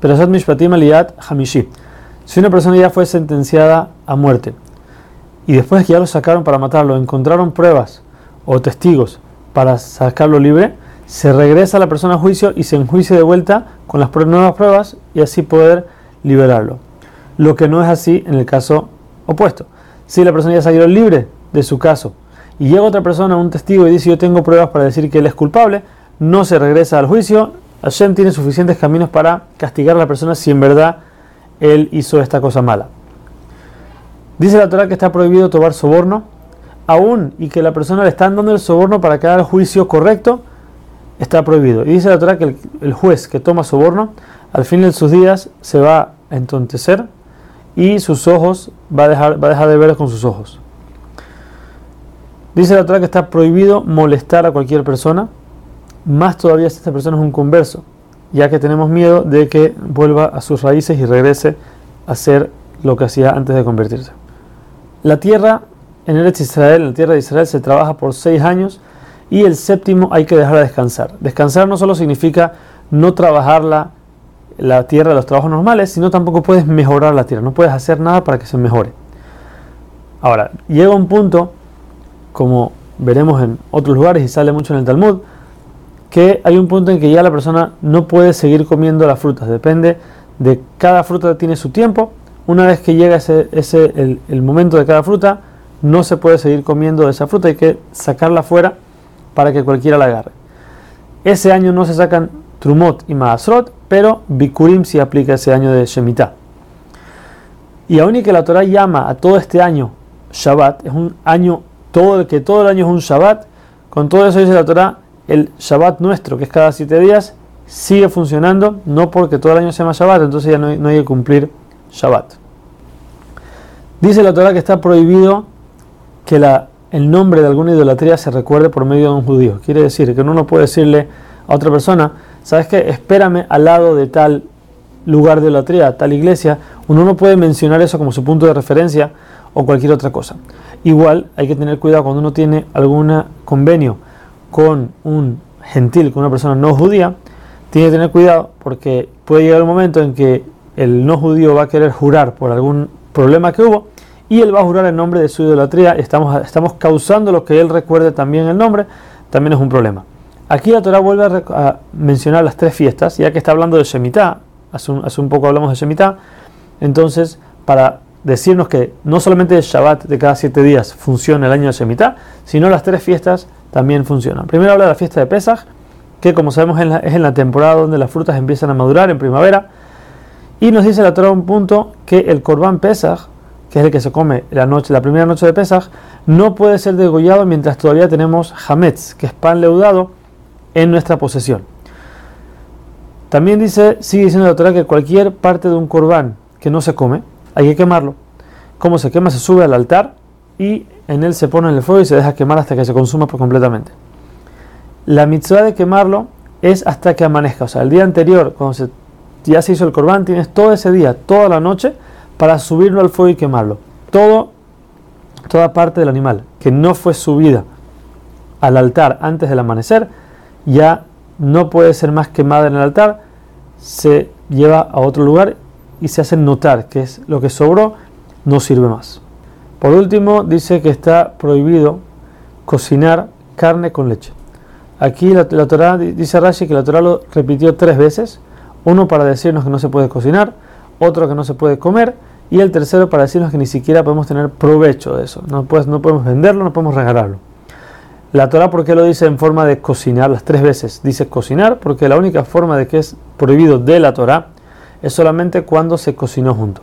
Perashat Mishpatim Aliyat Hamishi. Si una persona ya fue sentenciada a muerte y después de que ya lo sacaron para matarlo, encontraron pruebas o testigos para sacarlo libre, se regresa a la persona a juicio y se enjuicia de vuelta con las nuevas pruebas y así poder liberarlo. Lo que no es así en el caso opuesto. Si la persona ya salió libre de su caso y llega otra persona, un testigo, y dice yo tengo pruebas para decir que él es culpable, no se regresa al juicio, Hashem tiene suficientes caminos para castigar a la persona si en verdad él hizo esta cosa mala. Dice la Torah que está prohibido tomar soborno, aún y que la persona le están dando el soborno para que haga el juicio correcto, está prohibido. Y dice la Torah que el, juez que toma soborno, al fin de sus días se va a entontecer y sus ojos va a dejar, va a dejar de ver con sus ojos. Dice la Torah que está prohibido molestar a cualquier persona, más todavía si esta persona es un converso, ya que tenemos miedo de que vuelva a sus raíces y regrese a hacer lo que hacía antes de convertirse. La tierra en Eretz Israel, en la tierra de Israel, se trabaja por seis años y el séptimo hay que dejarla descansar. Descansar no solo significa no trabajar la, la tierra de los trabajos normales, sino tampoco puedes mejorar la tierra, no puedes hacer nada para que se mejore. Ahora, llega un punto, como veremos en otros lugares y sale mucho en el Talmud, que hay un punto en que ya la persona no puede seguir comiendo las frutas, depende de cada fruta tiene su tiempo, una vez que llega ese, ese el, el momento de cada fruta, no se puede seguir comiendo esa fruta, hay que sacarla fuera para que cualquiera la agarre. Ese año no se sacan Trumot y Maasrot, pero Bikurim sí aplica ese año de Shemitah. Y aún y que la Torah llama a todo este año Shabbat, es un año, todo, que todo el año es un Shabbat, con todo eso dice la Torah, el Shabbat nuestro, que es cada siete días, sigue funcionando, no porque todo el año se llama Shabbat, entonces ya no hay, que cumplir Shabbat. Dice la Torah que está prohibido que el nombre de alguna idolatría se recuerde por medio de un judío. Quiere decir que uno no puede decirle a otra persona, ¿sabes qué? Espérame al lado de tal lugar de idolatría, tal iglesia. Uno no puede mencionar eso como su punto de referencia o cualquier otra cosa. Igual hay que tener cuidado cuando uno tiene algún convenio con un gentil, con una persona no judía, tiene que tener cuidado porque puede llegar un momento en que el no judío va a querer jurar por algún problema que hubo y él va a jurar en nombre de su idolatría, estamos, estamos causando lo que él recuerde también el nombre, también es un problema. Aquí la Torah vuelve a, mencionar las tres fiestas, ya que está hablando de Shemitah, hace un, hace un poco hablamos de Shemitah, entonces para decirnos que no solamente el Shabbat de cada siete días funciona el año de Shemitah, sino las tres fiestas también funcionan. Primero habla de la fiesta de Pesach, que como sabemos es en la temporada donde las frutas empiezan a madurar en primavera, y nos dice la Torah un punto que el Corban Pesach que es el que se come la, noche, la primera noche de Pesach, no puede ser degollado mientras todavía tenemos hametz, que es pan leudado, en nuestra posesión. También dice, sigue diciendo la Torah que cualquier parte de un corbán que no se come, hay que quemarlo. Como se quema, se sube al altar y en él se pone en el fuego y se deja quemar hasta que se consuma por completamente. La mitzvah de quemarlo es hasta que amanezca, o sea, el día anterior, cuando ya se hizo el corbán, tienes todo ese día, toda la noche, para subirlo al fuego y quemarlo. Todo, toda parte del animal que no fue subida al altar antes del amanecer, ya no puede ser más quemada en el altar, se lleva a otro lugar y se hace notar que es lo que sobró, no sirve más. Por último, dice que está prohibido cocinar carne con leche. Aquí la, la Torah dice Rashi que la Torah lo repitió tres veces, uno para decirnos que no se puede cocinar, otro que no se puede comer y el tercero para decirnos que ni siquiera podemos tener provecho de eso, no, pues, no podemos venderlo, no podemos regalarlo. La Torah, ¿por qué lo dice en forma de cocinar las tres veces? Dice cocinar porque la única forma de que es prohibido de la Torah es solamente cuando se cocinó junto.